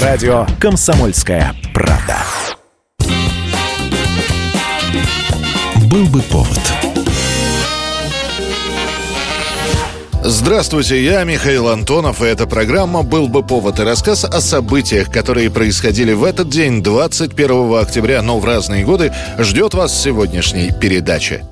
Радио «Комсомольская правда». Был бы повод. Здравствуйте, я Михаил Антонов, и эта программа «Был бы повод» и рассказ о событиях, которые происходили в этот день, 21 октября, но в разные годы, ждет вас в сегодняшней передаче.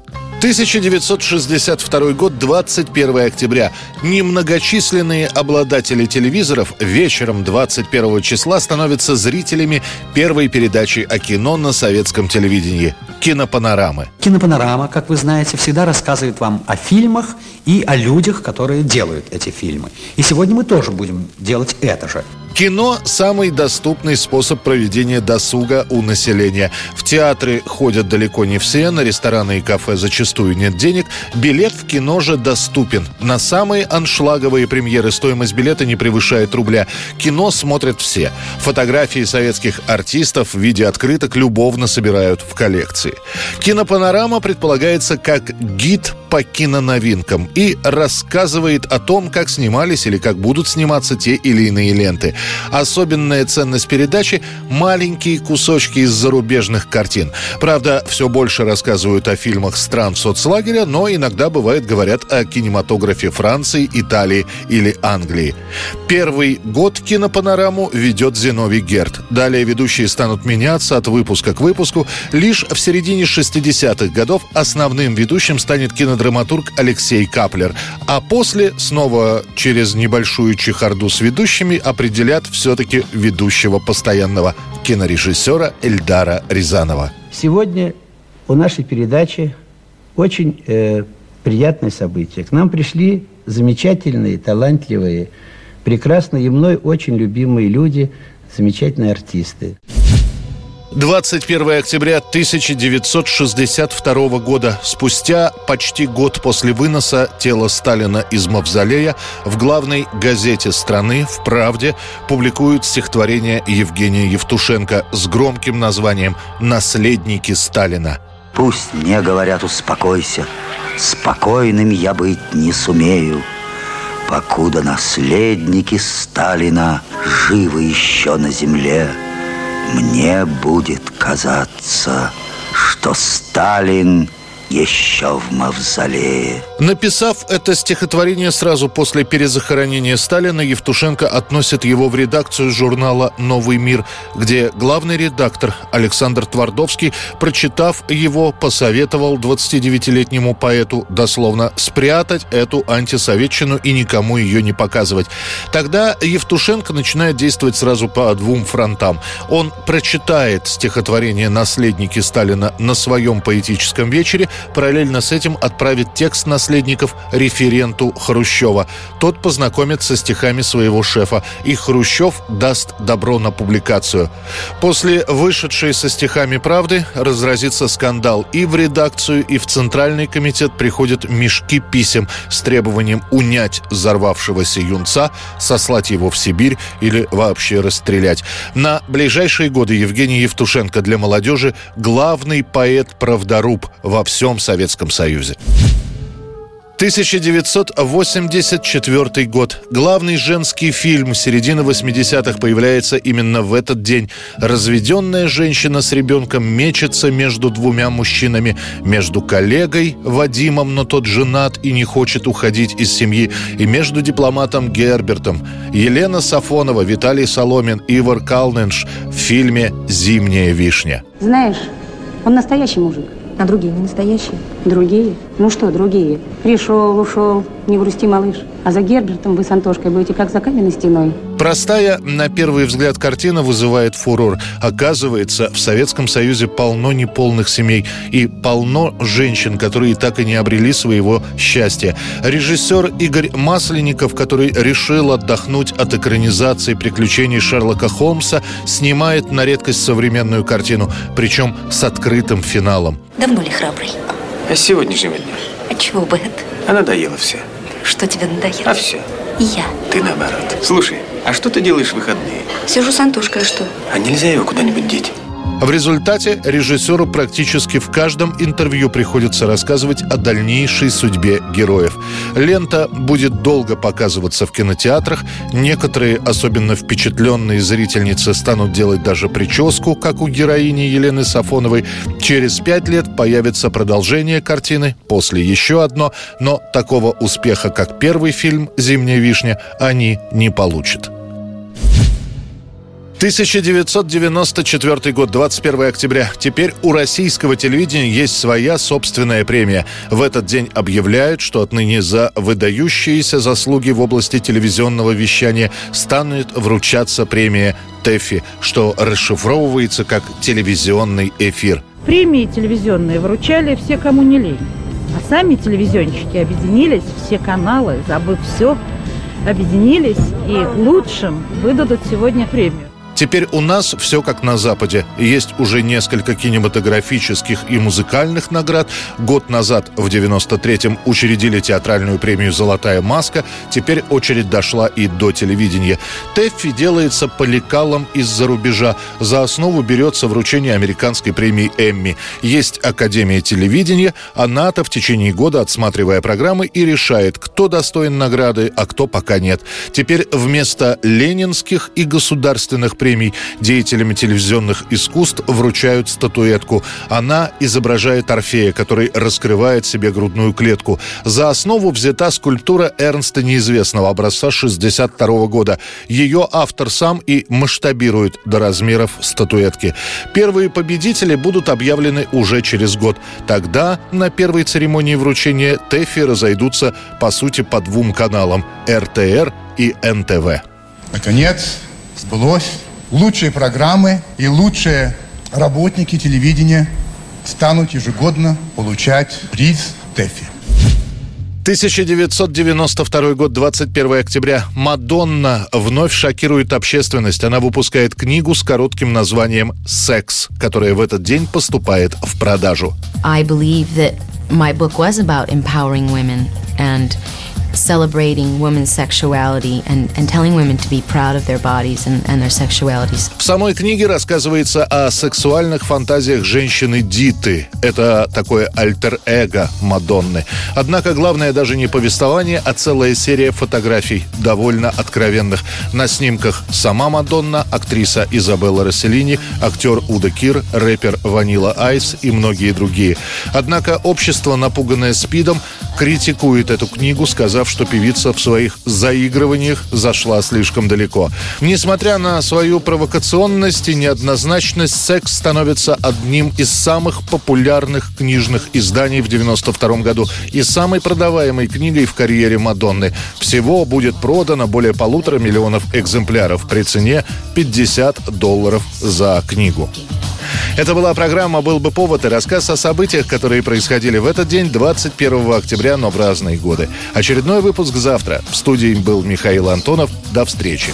1962 год, 21 октября. Немногочисленные обладатели телевизоров вечером 21 числа становятся зрителями первой передачи о кино на советском телевидении «Кинопанорамы». Кинопанорама, как вы знаете, всегда рассказывает вам о фильмах и о людях, которые делают эти фильмы. И сегодня мы тоже будем делать это же. Кино – самый доступный способ проведения досуга у населения. В театры ходят далеко не все, на рестораны и кафе зачастую нет денег. Билет в кино же доступен. На самые аншлаговые премьеры стоимость билета не превышает рубля. Кино смотрят все. Фотографии советских артистов в виде открыток любовно собирают в коллекции. Кинопанорама предполагается как гид по киноновинкам и рассказывает о том, как снимались или как будут сниматься те или иные ленты. Особенная ценность передачи – маленькие кусочки из зарубежных картин. Правда, все больше рассказывают о фильмах стран соцлагеря, но иногда, бывает, говорят о кинематографе Франции, Италии или Англии. Первый год кинопанораму ведет Зиновий Герд. Далее ведущие станут меняться от выпуска к выпуску. Лишь в середине 60-х годов основным ведущим станет кинодраматург Алексей Каплер. А после, снова через небольшую чехарду с ведущими, определят все-таки ведущего постоянного кинорежиссера Эльдара Рязанова. Сегодня у нашей передачи очень э, приятное событие. К нам пришли замечательные, талантливые, прекрасные и мной очень любимые люди, замечательные артисты. 21 октября 1962 года, спустя почти год после выноса тела Сталина из Мавзолея, в главной газете страны «В правде» публикуют стихотворение Евгения Евтушенко с громким названием «Наследники Сталина». Пусть мне говорят «успокойся», спокойным я быть не сумею, покуда наследники Сталина живы еще на земле. Мне будет казаться, что Сталин еще в мавзолее. Написав это стихотворение сразу после перезахоронения Сталина, Евтушенко относит его в редакцию журнала «Новый мир», где главный редактор Александр Твардовский, прочитав его, посоветовал 29-летнему поэту дословно спрятать эту антисоветчину и никому ее не показывать. Тогда Евтушенко начинает действовать сразу по двум фронтам. Он прочитает стихотворение «Наследники Сталина» на своем поэтическом вечере, параллельно с этим отправит текст наследников референту Хрущева. Тот познакомит со стихами своего шефа, и Хрущев даст добро на публикацию. После вышедшей со стихами правды разразится скандал. И в редакцию, и в Центральный комитет приходят мешки писем с требованием унять взорвавшегося юнца, сослать его в Сибирь или вообще расстрелять. На ближайшие годы Евгений Евтушенко для молодежи главный поэт-правдоруб во всем Советском Союзе. 1984 год. Главный женский фильм середины 80-х появляется именно в этот день. Разведенная женщина с ребенком мечется между двумя мужчинами. Между коллегой Вадимом, но тот женат и не хочет уходить из семьи. И между дипломатом Гербертом. Елена Сафонова, Виталий Соломин, Ивар Калненш в фильме «Зимняя вишня». Знаешь, он настоящий мужик. А другие не настоящие? Другие? Ну что другие? Пришел, ушел, не грусти, малыш. А за Гербертом вы с Антошкой будете как за каменной стеной. Простая, на первый взгляд, картина вызывает фурор. Оказывается, в Советском Союзе полно неполных семей и полно женщин, которые так и не обрели своего счастья. Режиссер Игорь Масленников, который решил отдохнуть от экранизации приключений Шерлока Холмса, снимает на редкость современную картину, причем с открытым финалом. Давно ли храбрый? А с сегодняшнего дня? А чего бы это? А надоело все. Что тебе надоело? А все. Я. Ты наоборот. Слушай, а что ты делаешь в выходные? Сижу с Антошкой, а что? А нельзя его куда-нибудь деть? В результате режиссеру практически в каждом интервью приходится рассказывать о дальнейшей судьбе героев. Лента будет долго показываться в кинотеатрах. Некоторые, особенно впечатленные зрительницы, станут делать даже прическу, как у героини Елены Сафоновой. Через пять лет появится продолжение картины, после еще одно, но такого успеха, как первый фильм «Зимняя вишня», они не получат. 1994 год, 21 октября. Теперь у российского телевидения есть своя собственная премия. В этот день объявляют, что отныне за выдающиеся заслуги в области телевизионного вещания станет вручаться премия ТЭФИ, что расшифровывается как телевизионный эфир. Премии телевизионные вручали все, кому не лень. А сами телевизионщики объединились, все каналы, забыв все, объединились и лучшим выдадут сегодня премию. Теперь у нас все как на Западе. Есть уже несколько кинематографических и музыкальных наград. Год назад, в 93-м, учредили театральную премию «Золотая маска». Теперь очередь дошла и до телевидения. Тэффи делается по лекалам из-за рубежа. За основу берется вручение американской премии «Эмми». Есть Академия телевидения. Она-то в течение года, отсматривая программы, и решает, кто достоин награды, а кто пока нет. Теперь вместо ленинских и государственных премий премий деятелями телевизионных искусств вручают статуэтку. Она изображает Орфея, который раскрывает себе грудную клетку. За основу взята скульптура Эрнста неизвестного образца 62 года. Ее автор сам и масштабирует до размеров статуэтки. Первые победители будут объявлены уже через год. Тогда на первой церемонии вручения ТЭФИ разойдутся, по сути, по двум каналам – РТР и НТВ. Наконец, сбылось лучшие программы и лучшие работники телевидения станут ежегодно получать приз ТЭФИ. 1992 год, 21 октября. Мадонна вновь шокирует общественность. Она выпускает книгу с коротким названием «Секс», которая в этот день поступает в продажу. I believe that my book was about empowering women and celebrating women's sexuality and, and telling women to be proud of their bodies and, and their sexualities. В самой книге рассказывается о сексуальных фантазиях женщины Диты. Это такое альтер-эго Мадонны. Однако главное даже не повествование, а целая серия фотографий, довольно откровенных. На снимках сама Мадонна, актриса Изабелла Расселини, актер Уда Кир, рэпер Ванила Айс и многие другие. Однако общество, напуганное СПИДом, критикует эту книгу, сказав, что певица в своих заигрываниях зашла слишком далеко. Несмотря на свою провокационность и неоднозначность, «Секс» становится одним из самых популярных книжных изданий в 92 году и самой продаваемой книгой в карьере Мадонны. Всего будет продано более полутора миллионов экземпляров при цене 50 долларов за книгу. Это была программа «Был бы повод» и рассказ о событиях, которые происходили в этот день, 21 октября, но в разные годы. Очередной выпуск завтра. В студии был Михаил Антонов. До встречи.